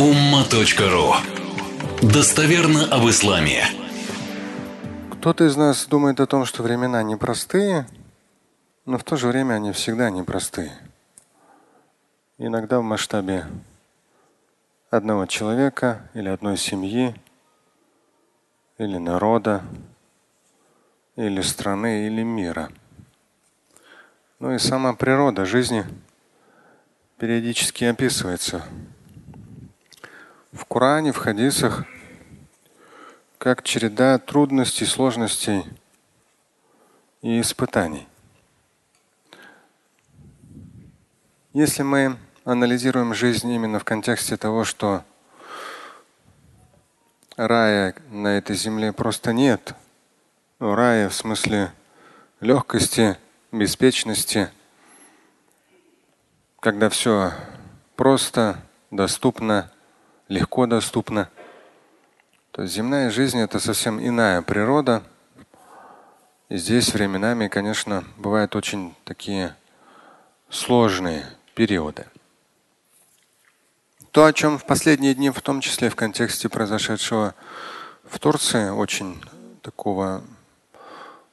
umma.ru Достоверно об исламе. Кто-то из нас думает о том, что времена непростые, но в то же время они всегда непростые. Иногда в масштабе одного человека или одной семьи, или народа, или страны, или мира. Ну и сама природа жизни периодически описывается в Коране, в хадисах, как череда трудностей, сложностей и испытаний. Если мы анализируем жизнь именно в контексте того, что рая на этой земле просто нет, рая в смысле легкости, беспечности, когда все просто, доступно, легко доступно. То есть земная жизнь это совсем иная природа. И здесь временами, конечно, бывают очень такие сложные периоды. То, о чем в последние дни, в том числе в контексте произошедшего в Турции, очень такого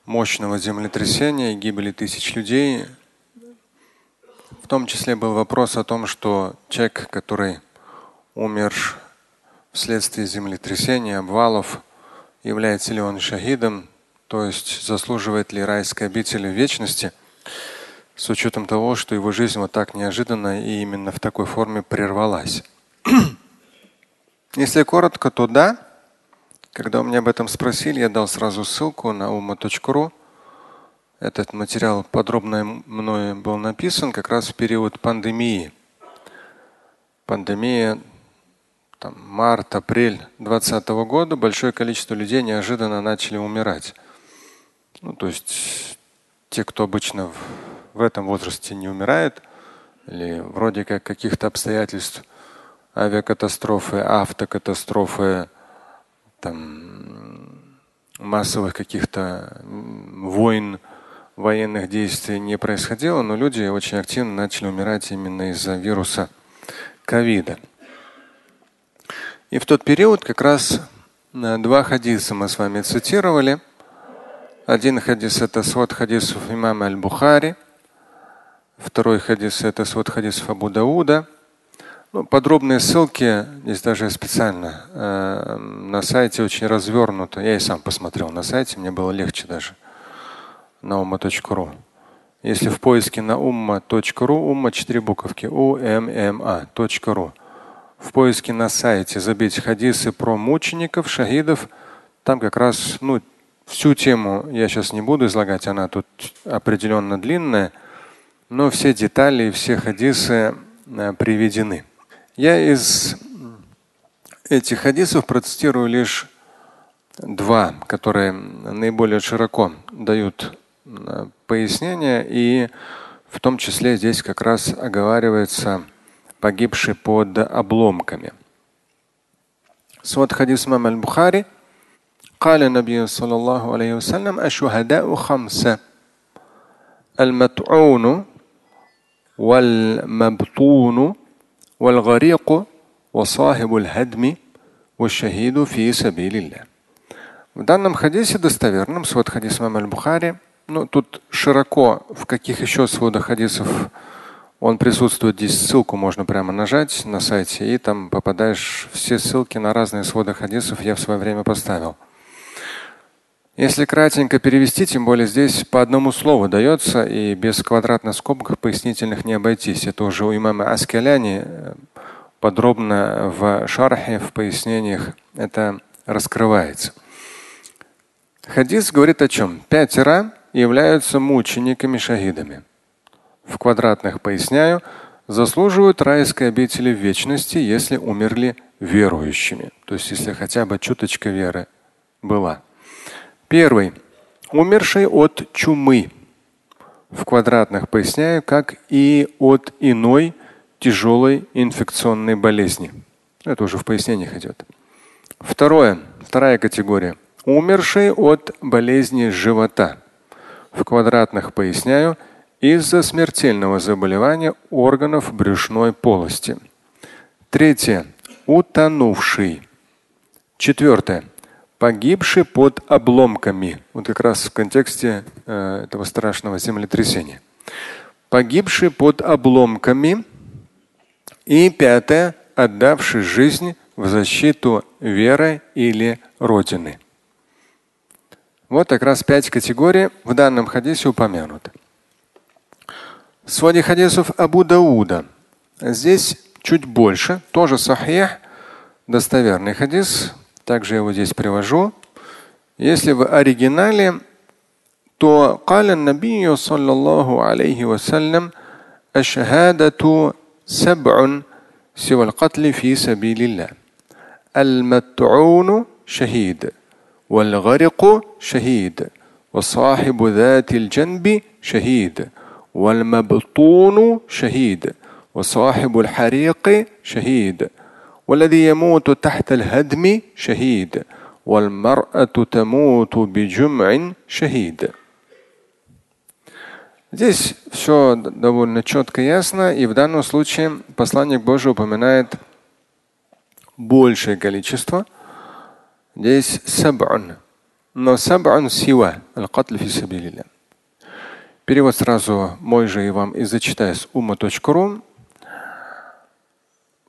мощного землетрясения гибели тысяч людей, в том числе был вопрос о том, что человек, который умер вследствие землетрясения, обвалов, является ли он шахидом, то есть заслуживает ли райской обители вечности, с учетом того, что его жизнь вот так неожиданно и именно в такой форме прервалась. Если коротко, то да. Когда у меня об этом спросили, я дал сразу ссылку на ума.ру. Этот материал подробно мною был написан как раз в период пандемии. Пандемия там, март, апрель 2020 года большое количество людей неожиданно начали умирать. Ну, то есть те, кто обычно в, в этом возрасте не умирает, или вроде как каких-то обстоятельств, авиакатастрофы, автокатастрофы, там, массовых каких-то войн, военных действий не происходило, но люди очень активно начали умирать именно из-за вируса ковида. И в тот период как раз э, два хадиса мы с вами цитировали. Один хадис это свод хадисов имама Аль-Бухари. Второй хадис это свод хадисов Абу Дауда. Ну, подробные ссылки здесь даже специально э, на сайте очень развернуто. Я и сам посмотрел на сайте, мне было легче даже на umma.ru. Если в поиске на umma.ru, умма четыре буковки, у м м а.ру в поиске на сайте забить хадисы про мучеников, шахидов, там как раз ну, всю тему я сейчас не буду излагать, она тут определенно длинная, но все детали и все хадисы э, приведены. Я из этих хадисов процитирую лишь два, которые наиболее широко дают э, пояснения, и в том числе здесь как раз оговаривается погибший под обломками. Свод хадис имам аль-Бухари. قال النبي صلى الله عليه وسلم الشهداء خمسة المطعون والمبطون والغريق وصاحب الهدم والشهيد في سبيل الله. В данном хадисе достоверном, свод хадис имам аль-Бухари, ну тут широко в каких еще сводах хадисов он присутствует здесь, ссылку можно прямо нажать на сайте, и там попадаешь все ссылки на разные своды хадисов я в свое время поставил. Если кратенько перевести, тем более здесь по одному слову дается, и без квадратных скобок пояснительных не обойтись. Это уже у имама Аскаляни э, подробно в шархе, в пояснениях это раскрывается. Хадис говорит о чем? Пятеро являются мучениками-шахидами в квадратных поясняю, заслуживают райской обители в вечности, если умерли верующими. То есть если хотя бы чуточка веры была. Первый. Умерший от чумы. В квадратных поясняю, как и от иной тяжелой инфекционной болезни. Это уже в пояснениях идет. Второе. Вторая категория. Умерший от болезни живота. В квадратных поясняю – из-за смертельного заболевания органов брюшной полости. Третье. утонувший. Четвертое. Погибший под обломками. Вот как раз в контексте э, этого страшного землетрясения. Погибший под обломками. И пятое. Отдавший жизнь в защиту веры или родины. Вот как раз пять категорий в данном хадисе упомянуты. В своде хадисов Абу Дауда. Здесь чуть больше, тоже сахих, достоверный хадис. Также я его здесь привожу. Если в оригинале, то قال النبي صلى الله عليه وسلم الشهادة سبع سوى القتل في سبيل الله المتعون شهيد والغرق شهيد وصاحب ذات الجنب شهيد والمبطون شهيد وصاحب الحريق شهيد والذي يموت تحت الهدم شهيد والمرأة تموت بجمع شهيد Здесь все довольно четко и ясно, и в данном случае посланник Божий упоминает большее количество. Здесь саб'ун. Но саб'ун сива, аль-катль фи сабилилля. Перевод сразу мой же и вам и зачитаю с ума.ру.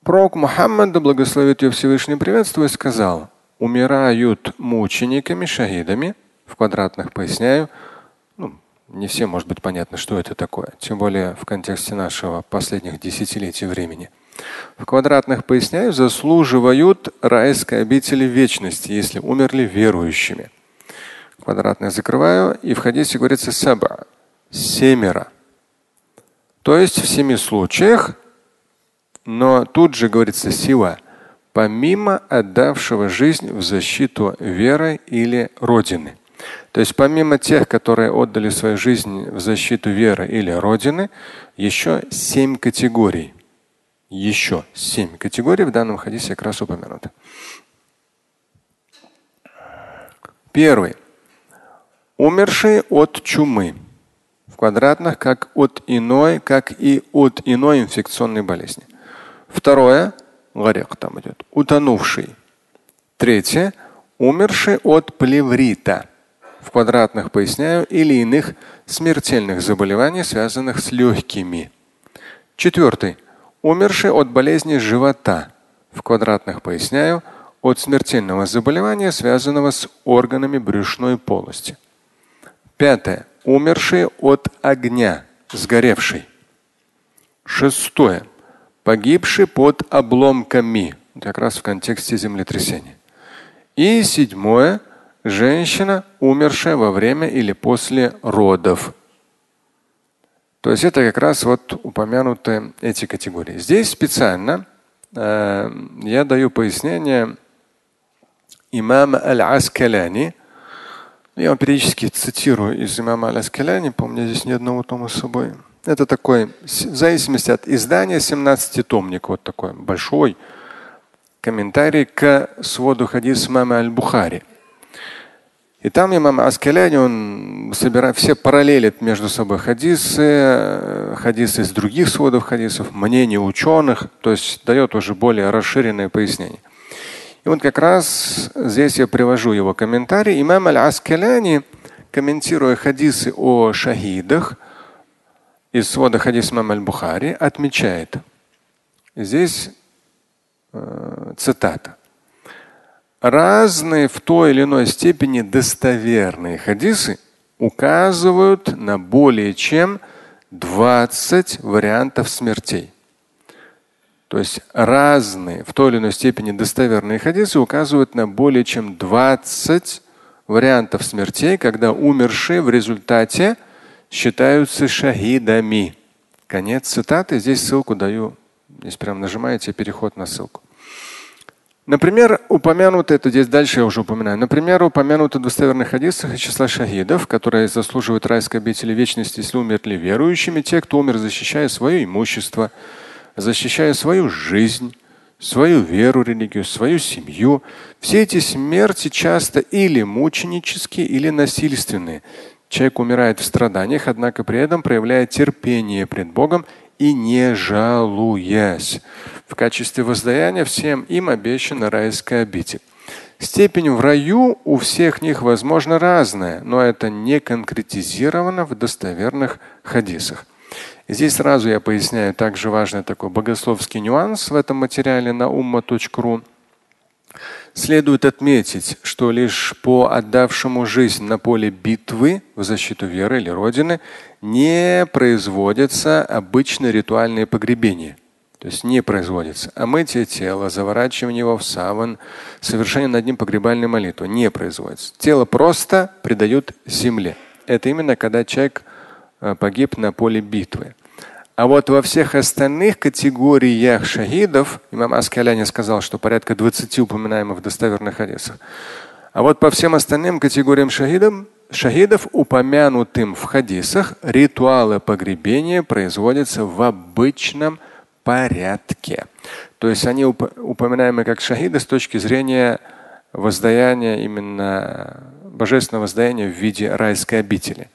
Пророк Мухаммад, да благословит ее Всевышний приветствует, сказал, умирают мучениками, шахидами, в квадратных поясняю, ну, не всем может быть понятно, что это такое, тем более в контексте нашего последних десятилетий времени. В квадратных поясняю, заслуживают райской обители вечности, если умерли верующими. Квадратные закрываю, и в хадисе говорится саба, семеро. То есть в семи случаях но тут же говорится сила, помимо отдавшего жизнь в защиту веры или родины. То есть помимо тех, которые отдали свою жизнь в защиту веры или родины, еще семь категорий. Еще семь категорий в данном хадисе как раз упомянуты. Первый. Умерший от чумы. Квадратных как от иной, как и от иной инфекционной болезни. Второе – гарек там идет, утонувший. Третье – умерший от плеврита. В квадратных поясняю, или иных смертельных заболеваний, связанных с легкими. Четвертый – умерший от болезни живота. В квадратных поясняю, от смертельного заболевания, связанного с органами брюшной полости. Пятое. Умерший от огня, сгоревший. Шестое погибший под обломками, как раз в контексте землетрясения. И седьмое – женщина, умершая во время или после родов. То есть это как раз вот упомянутые эти категории. Здесь специально э, я даю пояснение имама Аль-Аскаляни. Я вам периодически цитирую из имама Аль-Аскаляни, помню, здесь ни одного тома с собой. Это такой, в зависимости от издания, 17-томник, вот такой большой комментарий к своду хадис мамы Аль-Бухари. И там имам Аскаляни, он собирает все параллелит между собой хадисы, хадисы из других сводов хадисов, мнения ученых, то есть дает уже более расширенное пояснение. И вот как раз здесь я привожу его комментарий. Имам Аль-Аскаляни, комментируя хадисы о шахидах, из свода хадис Мам аль-Бухари отмечает, здесь э, цитата, разные в той или иной степени достоверные хадисы указывают на более чем 20 вариантов смертей. То есть разные в той или иной степени достоверные хадисы указывают на более чем 20 вариантов смертей, когда умершие в результате считаются шахидами. Конец цитаты. Здесь ссылку даю. Здесь прям нажимаете переход на ссылку. Например, упомянуто, это здесь дальше я уже упоминаю, например, упомянуто в достоверных хадисах из числа шахидов, которые заслуживают райской обители вечности, если умерли верующими, те, кто умер, защищая свое имущество, защищая свою жизнь, свою веру, религию, свою семью. Все эти смерти часто или мученические, или насильственные. Человек умирает в страданиях, однако при этом проявляет терпение пред Богом и не жалуясь. В качестве воздаяния всем им обещана райская обитель. Степень в раю у всех них возможно разная, но это не конкретизировано в достоверных хадисах. Здесь сразу я поясняю также важный такой богословский нюанс в этом материале на umma.ru. Следует отметить, что лишь по отдавшему жизнь на поле битвы в защиту веры или Родины не производятся обычные ритуальные погребения. То есть не производится. А мытие тела, заворачивание его в саван, совершение над ним погребальной молитвы не производится. Тело просто придают земле. Это именно когда человек погиб на поле битвы. А вот во всех остальных категориях шахидов, имам Аскаляни сказал, что порядка 20 упоминаемых в достоверных хадисах. А вот по всем остальным категориям шахидов, шахидов, упомянутым в хадисах, ритуалы погребения производятся в обычном порядке. То есть они упоминаемы как шахиды с точки зрения воздаяния, именно божественного воздаяния в виде райской обители.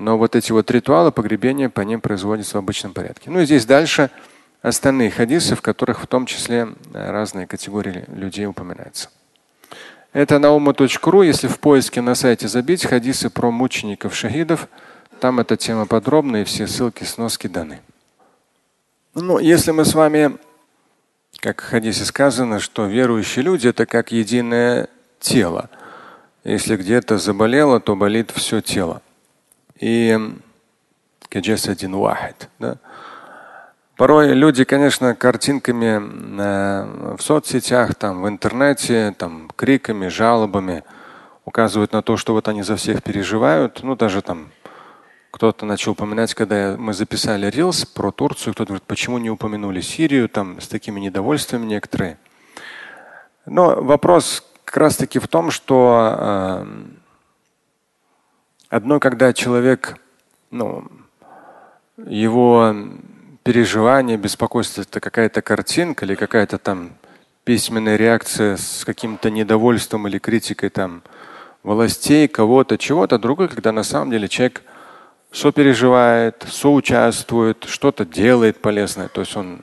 Но вот эти вот ритуалы погребения по ним производятся в обычном порядке. Ну и здесь дальше остальные хадисы, в которых в том числе э, разные категории людей упоминаются. Это nauма.ru. Если в поиске на сайте забить хадисы про мучеников шахидов, там эта тема подробная и все ссылки, сноски даны. Ну, если мы с вами, как в хадисе сказано, что верующие люди это как единое тело. Если где-то заболело, то болит все тело и один вахид. Да? Порой люди, конечно, картинками э, в соцсетях, там, в интернете, там, криками, жалобами указывают на то, что вот они за всех переживают. Ну, даже там кто-то начал упоминать, когда мы записали рилс про Турцию, кто-то говорит, почему не упомянули Сирию, там с такими недовольствами некоторые. Но вопрос как раз таки в том, что э, Одно, когда человек, ну, его переживание, беспокойство это какая-то картинка или какая-то там письменная реакция с каким-то недовольством или критикой там властей, кого-то, чего-то. Другое, когда на самом деле человек сопереживает, соучаствует, что-то делает полезное. То есть он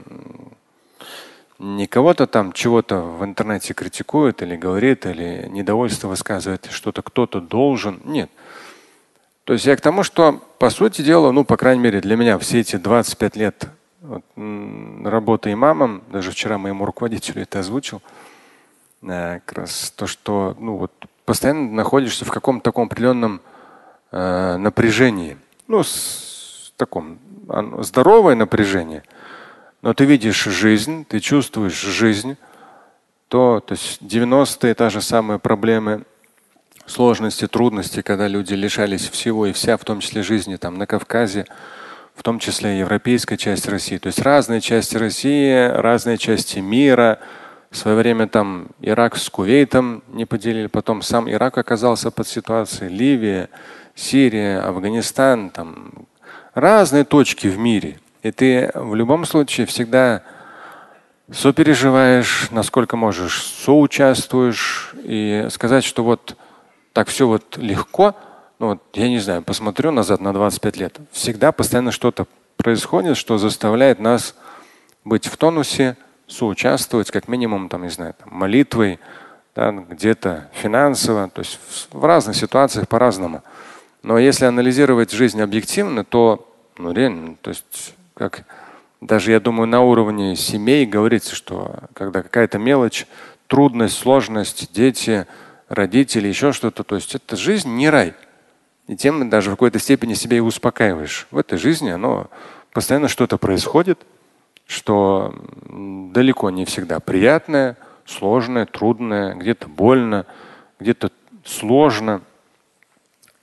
не кого-то там чего-то в интернете критикует или говорит, или недовольство высказывает, что-то кто-то должен. Нет. То есть я к тому, что, по сути дела, ну, по крайней мере, для меня все эти 25 лет вот, работы имамом, даже вчера моему руководителю это озвучил, э, как раз то, что ну, вот, постоянно находишься в каком-то таком определенном э, напряжении. Ну, с, таком здоровое напряжение. Но ты видишь жизнь, ты чувствуешь жизнь, то, то есть 90-е та же самая проблемы сложности, трудности, когда люди лишались всего и вся, в том числе жизни там на Кавказе, в том числе европейская часть России. То есть разные части России, разные части мира. В свое время там Ирак с Кувейтом не поделили, потом сам Ирак оказался под ситуацией, Ливия, Сирия, Афганистан, там разные точки в мире. И ты в любом случае всегда сопереживаешь, насколько можешь, соучаствуешь и сказать, что вот так все вот легко, ну вот, я не знаю, посмотрю назад на 25 лет, всегда постоянно что-то происходит, что заставляет нас быть в тонусе, соучаствовать, как минимум, там, не знаю, там, молитвой, да, где-то финансово, то есть в, в разных ситуациях по-разному. Но если анализировать жизнь объективно, то ну, реально, то есть как даже я думаю на уровне семей говорится, что когда какая-то мелочь, трудность, сложность, дети, родители, еще что-то. То есть это жизнь не рай. И тем даже в какой-то степени себя и успокаиваешь. В этой жизни оно постоянно что-то происходит, что далеко не всегда приятное, сложное, трудное, где-то больно, где-то сложно.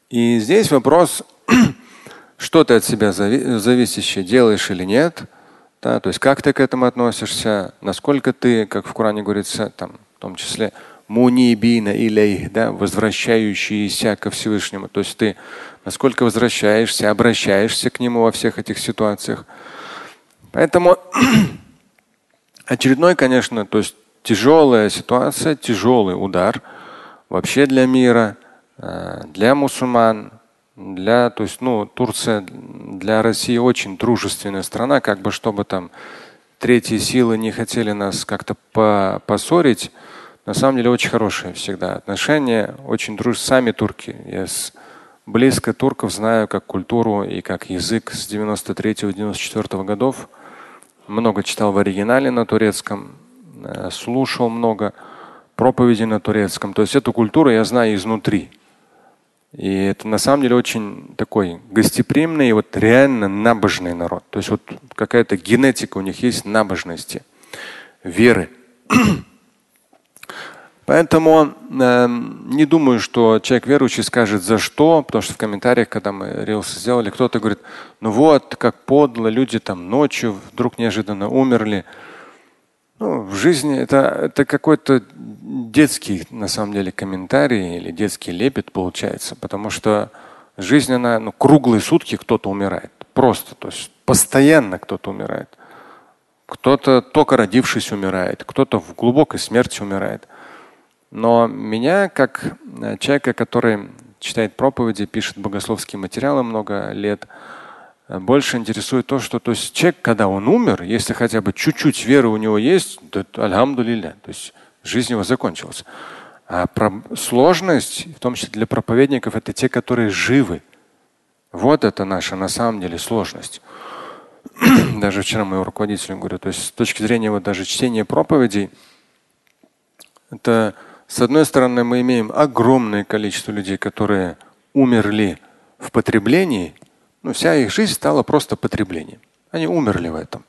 И здесь вопрос, что ты от себя зависящее делаешь или нет. Да, то есть как ты к этому относишься, насколько ты, как в Коране говорится, там, в том числе мунибина илейх, да, возвращающиеся ко Всевышнему. То есть ты насколько возвращаешься, обращаешься к Нему во всех этих ситуациях. Поэтому очередной, конечно, то есть тяжелая ситуация, тяжелый удар вообще для мира, э, для мусульман, Для, то есть, ну, Турция для России очень дружественная страна, как бы чтобы там третьи силы не хотели нас как-то по поссорить. На самом деле очень хорошие всегда отношения, очень дружные сами турки. Я с, близко турков знаю как культуру и как язык с 93-94 годов. Много читал в оригинале на турецком, э, слушал много проповедей на турецком. То есть эту культуру я знаю изнутри. И это на самом деле очень такой гостеприимный и вот реально набожный народ. То есть вот какая-то генетика у них есть набожности, веры. Поэтому э, не думаю, что человек верующий скажет за что, потому что в комментариях, когда мы рилсы сделали, кто-то говорит, ну вот, как подло, люди там ночью вдруг неожиданно умерли. Ну, в жизни это, это какой-то детский, на самом деле, комментарий или детский лепет получается, потому что жизнь, она ну, круглые сутки кто-то умирает. Просто, то есть постоянно кто-то умирает. Кто-то только родившись умирает, кто-то в глубокой смерти умирает. Но меня, как э, человека, который читает проповеди, пишет богословские материалы много лет, э, больше интересует то, что то есть человек, когда он умер, если хотя бы чуть-чуть веры у него есть, то альхамдулилля, то есть жизнь его закончилась. А про сложность, в том числе для проповедников, это те, которые живы. Вот это наша на самом деле сложность. даже вчера моему руководителю говорю, то есть с точки зрения вот даже чтения проповедей, это с одной стороны, мы имеем огромное количество людей, которые умерли в потреблении, но вся их жизнь стала просто потреблением. Они умерли в этом.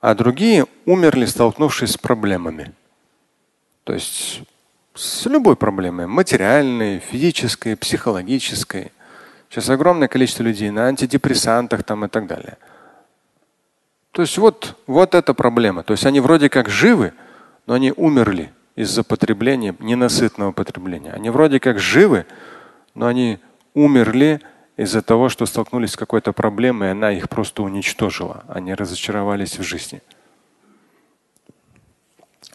А другие умерли, столкнувшись с проблемами. То есть с любой проблемой, материальной, физической, психологической. Сейчас огромное количество людей на антидепрессантах там и так далее. То есть вот, вот эта проблема. То есть они вроде как живы, но они умерли из-за потребления, ненасытного потребления. Они вроде как живы, но они умерли из-за того, что столкнулись с какой-то проблемой, и она их просто уничтожила. Они разочаровались в жизни.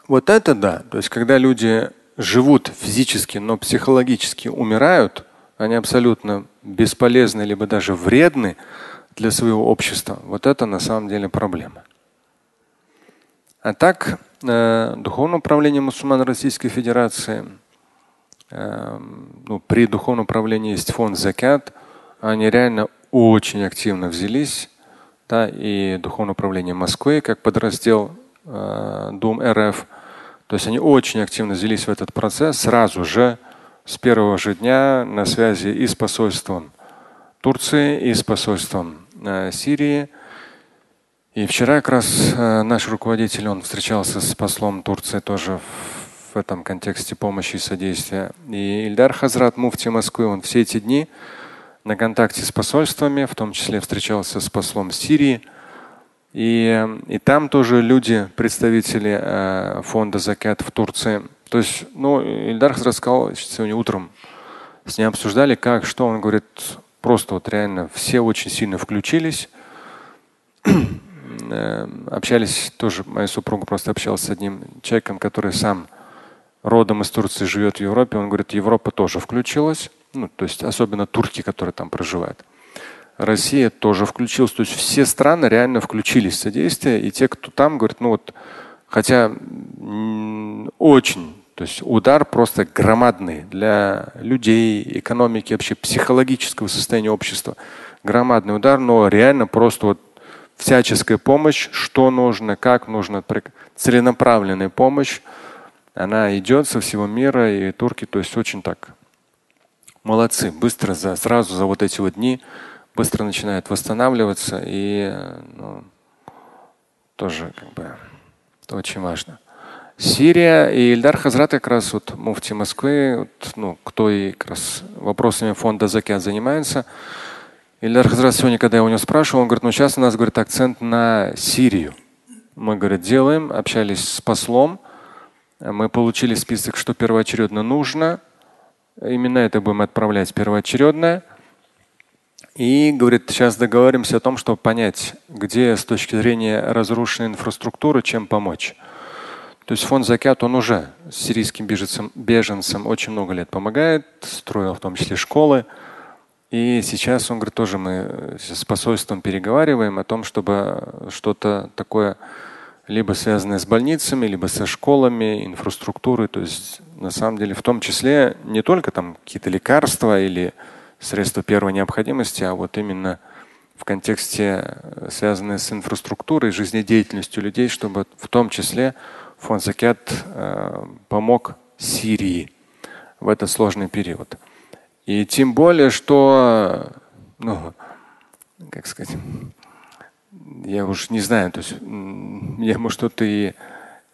Вот это да. То есть, когда люди живут физически, но психологически умирают, они абсолютно бесполезны либо даже вредны для своего общества. Вот это на самом деле проблема. А так э, Духовное управление мусульман Российской Федерации, э, ну, при Духовном управлении есть фонд Закят, они реально очень активно взялись, да, и Духовное управление Москвы как подраздел э, Дум РФ, то есть они очень активно взялись в этот процесс сразу же с первого же дня на связи и с посольством Турции, и с посольством Сирии и вчера как раз э, наш руководитель, он встречался с послом Турции тоже в, этом контексте помощи и содействия. И Ильдар Хазрат, муфти Москвы, он все эти дни на контакте с посольствами, в том числе встречался с послом Сирии. И, и там тоже люди, представители э, фонда Закят в Турции. То есть, ну, Ильдар Хазрат сказал сегодня утром, с ним обсуждали, как, что. Он говорит, просто вот реально все очень сильно включились общались тоже, моя супруга просто общалась с одним человеком, который сам родом из Турции живет в Европе. Он говорит, Европа тоже включилась, ну, то есть особенно турки, которые там проживают. Россия тоже включилась. То есть все страны реально включились в содействие. И те, кто там, говорят, ну вот, хотя очень, то есть удар просто громадный для людей, экономики, вообще психологического состояния общества. Громадный удар, но реально просто вот всяческая помощь, что нужно, как нужно, целенаправленная помощь, она идет со всего мира, и турки, то есть очень так молодцы, быстро за, сразу за вот эти вот дни быстро начинают восстанавливаться, и ну, тоже как бы это очень важно. Сирия и Ильдар Хазрат как раз вот муфти Москвы, вот, ну, кто и как раз вопросами фонда Закят занимается, Ильдар Хазрат сегодня, когда я у него спрашивал, он говорит, ну сейчас у нас говорит, акцент на Сирию. Мы, говорит, делаем, общались с послом, мы получили список, что первоочередно нужно. Именно это будем отправлять первоочередное. И, говорит, сейчас договоримся о том, чтобы понять, где с точки зрения разрушенной инфраструктуры, чем помочь. То есть фонд Закят, он уже сирийским беженцам, беженцам очень много лет помогает, строил в том числе школы, И сейчас он говорит, тоже мы с посольством переговариваем о том, чтобы что-то такое либо связанное с больницами, либо со школами, инфраструктурой. То есть на самом деле в том числе не только там какие-то лекарства или средства первой необходимости, а вот именно в контексте связанные с инфраструктурой, жизнедеятельностью людей, чтобы в том числе фонд Закят э, помог Сирии в этот сложный период. И тем более, что, ну, как сказать, я уж не знаю, то есть я, может, кто-то и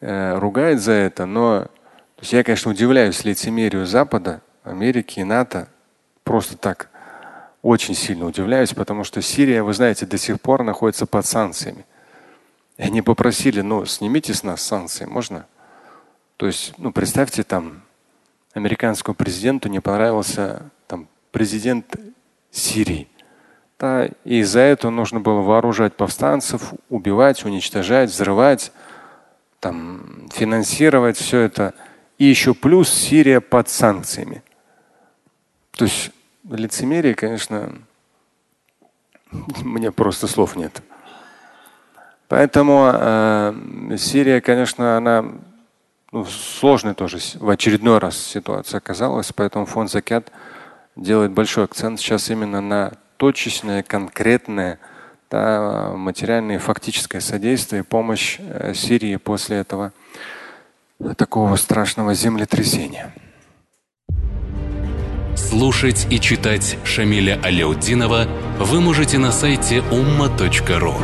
э, ругает за это, но то есть я, конечно, удивляюсь лицемерию Запада, Америки и НАТО. Просто так очень сильно удивляюсь, потому что Сирия, вы знаете, до сих пор находится под санкциями. И они попросили, ну, снимите с нас санкции, можно? То есть, ну, представьте, там американскому президенту не понравился президент Сирии. Да, и из-за этого нужно было вооружать повстанцев, убивать, уничтожать, взрывать, там, финансировать все это. И еще плюс Сирия под санкциями. То есть лицемерие, конечно, мне просто слов нет. Поэтому э, Сирия, конечно, она ну, сложной тоже в очередной раз ситуация оказалась, поэтому фонд Закят делает большой акцент сейчас именно на точечное, конкретное да, материальное и фактическое содействие, помощь э, Сирии после этого такого страшного землетрясения. Слушать и читать Шамиля Аляутдинова вы можете на сайте umma.ru.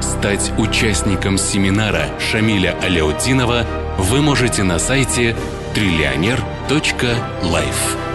Стать участником семинара Шамиля Аляутдинова вы можете на сайте триллионер.life.